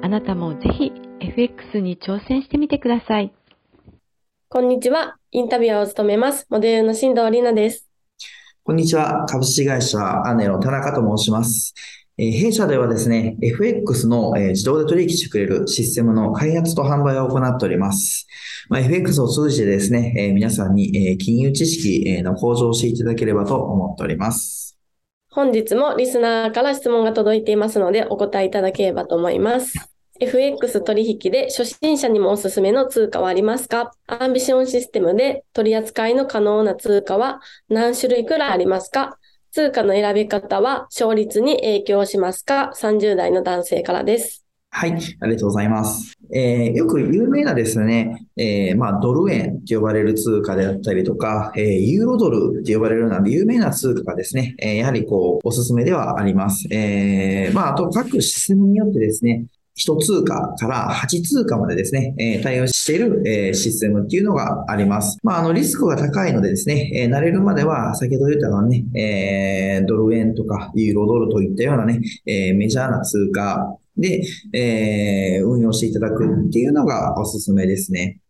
あなたもぜひ FX に挑戦してみてください。こんにちは。インタビュアーを務めます。モデルの新藤里奈です。こんにちは。株式会社アネの田中と申します。え弊社ではですね、FX の、え自動で取引してくれるシステムの開発と販売を行っております。まあ、FX を通じてですね、え皆さんに、え金融知識の向上をしていただければと思っております。本日もリスナーから質問が届いていますのでお答えいただければと思います。FX 取引で初心者にもおすすめの通貨はありますか？アンビションシステムで取り扱いの可能な通貨は何種類くらいありますか？通貨の選び方は勝率に影響しますか ?30 代の男性からです。はい、ありがとうございます。えー、よく有名なですね、えー、まあ、ドル円って呼ばれる通貨であったりとか、えー、ユーロドルって呼ばれるような有名な通貨がですね、え、やはりこう、おすすめではあります。え、まあ、あと各システムによってですね、1通貨から8通貨までですね、え対応している、えシステムっていうのがあります。まあ、あの、リスクが高いのでですね、え慣れるまでは、先ほど言ったのはね、えドル円とかユーロドルといったようなね、えメジャーな通貨で、え運用していただくっていうのがおすすめですね。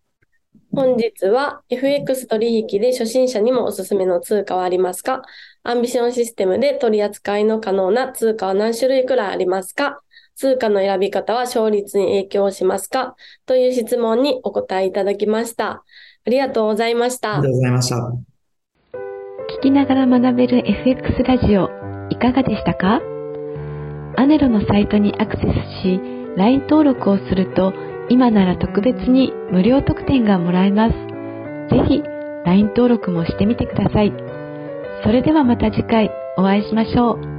本日は FX 取引で初心者にもおすすめの通貨はありますか？アンビションシステムで取り扱いの可能な通貨は何種類くらいありますか？通貨の選び方は勝率に影響しますか？という質問にお答えいただきました。ありがとうございました。ありがとうございました。聞きながら学べる FX ラジオ、いかがでしたか？アネロのサイトにアクセスし、LINE 登録をすると、今なら特別に無料特典がもらえます。ぜひ、LINE 登録もしてみてください。それではまた次回お会いしましょう。